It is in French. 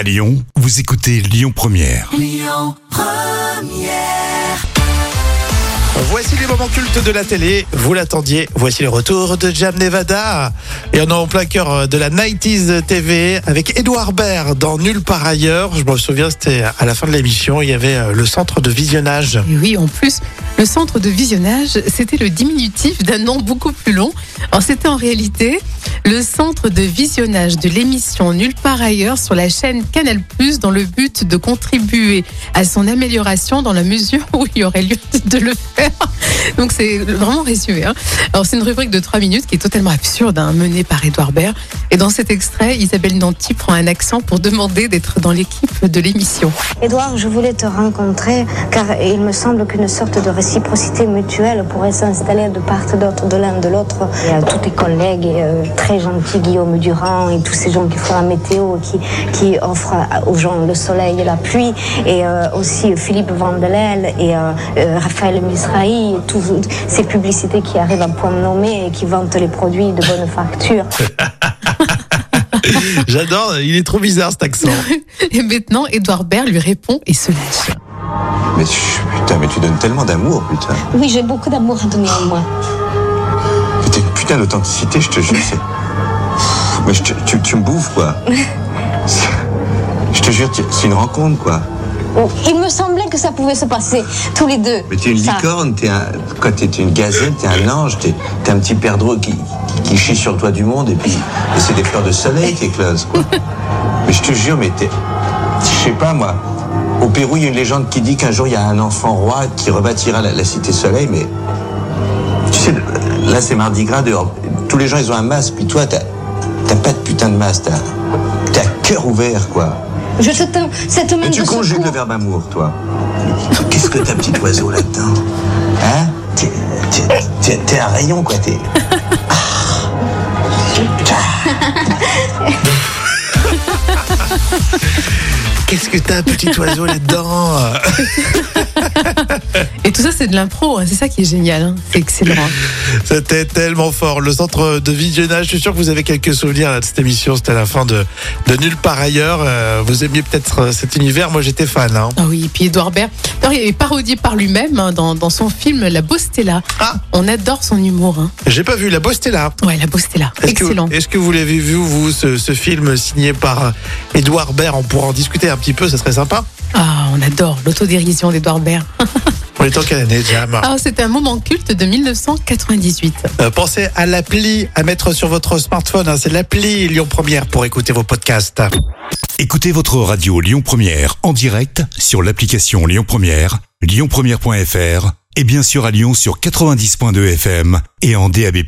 À Lyon, vous écoutez Lyon Première. Voici les moments cultes de la télé. Vous l'attendiez. Voici le retour de Jam Nevada. Et on est en plein cœur de la 90s TV avec Edouard Baird dans Nulle part ailleurs. Je me souviens, c'était à la fin de l'émission. Il y avait euh, le centre de visionnage. Et oui, en plus, le centre de visionnage, c'était le diminutif d'un nom beaucoup plus long. Alors, c'était en réalité le centre de visionnage de l'émission Nulle part ailleurs sur la chaîne Canal+, dans le but de contribuer à son amélioration dans la mesure où il y aurait lieu de le faire. Donc, c'est vraiment résumé. hein. Alors, c'est une rubrique de 3 minutes qui est totalement absurde, hein, menée par Edouard Baird. Et dans cet extrait, Isabelle Nanty prend un accent pour demander d'être dans l'équipe de l'émission. Edouard, je voulais te rencontrer car il me semble qu'une sorte de réciprocité mutuelle pourrait s'installer de part et d'autre de l'un de l'autre. Et tous tes collègues, et, euh, très gentils, Guillaume Durand et tous ces gens qui font la météo, qui, qui offrent aux gens le soleil et la pluie, et euh, aussi Philippe Vandelel et euh, Raphaël Misrahi, et toutes ces publicités qui arrivent à point nommé et qui vantent les produits de bonne facture. J'adore. Il est trop bizarre cet accent. Et maintenant, Edouard Baird lui répond et se lâche. Mais tu- putain, mais tu donnes tellement d'amour, putain. Oui, j'ai beaucoup d'amour à donner en moi. Mais T'as une putain d'authenticité, je te jure. Mais je te- tu, tu me bouffes, quoi. Je te jure, c'est une rencontre, quoi. Il me semblait que ça pouvait se passer tous les deux. Mais t'es une Ça. licorne, t'es un. Quoi, t'es une gazelle, t'es un ange, t'es t'es un petit perdreau qui, qui chie sur le toit du monde et puis. C'est des fleurs de soleil qui éclosent, quoi. Mais je te jure, mais t'es. Je sais pas, moi. Au Pérou, il y a une légende qui dit qu'un jour, il y a un enfant roi qui rebâtira la, la cité soleil, mais. Tu sais, là, c'est Mardi Gras dehors. Tous les gens, ils ont un masque, puis toi, t'as t'as pas de putain de masque, t'as. T'as cœur ouvert, quoi. Je te tends cette main Mais tu de conjugues le verbe amour, toi. Qu'est-ce que t'as, petit oiseau, là-dedans Hein T'es- t'es- T'es t'es un rayon, quoi. T'es. Qu'est-ce que t'as, petit oiseau, là-dedans Et c'est de l'impro. hein. C'est ça qui est génial. hein. C'est excellent. C'était tellement fort. Le centre de visionnage, je suis sûr que vous avez quelques souvenirs là, de cette émission. C'était la fin de, de Nulle part ailleurs. Euh, vous aimiez peut-être euh, cet univers. Moi, j'étais fan. Hein. Ah oui, et puis Edouard Baird, d'ailleurs, il est parodié par lui-même hein, dans, dans son film La Bostella. Ah. On adore son humour. Hein. J'ai pas vu La Bostella. Ouais, La Bostella. Que, Excellent. est-ce que vous l'avez vu, vous, ce, ce film signé par euh, Edouard Baird? On pourra en discuter un petit peu, ça serait sympa. Ah, on adore l'autodérision d'Edouard Baird. On est en quelle année, Jam Ah, c'est un moment culte de 1998. Euh, Pensez à l'appli à mettre sur votre smartphone. hein. C'est l'appli Lyon Première pour écouter vos podcasts. Écoutez votre radio Lyon Première en direct sur l'application Lyon Première, lyonpremière.fr et bien sûr à Lyon sur 90.2 FM et en DAB+.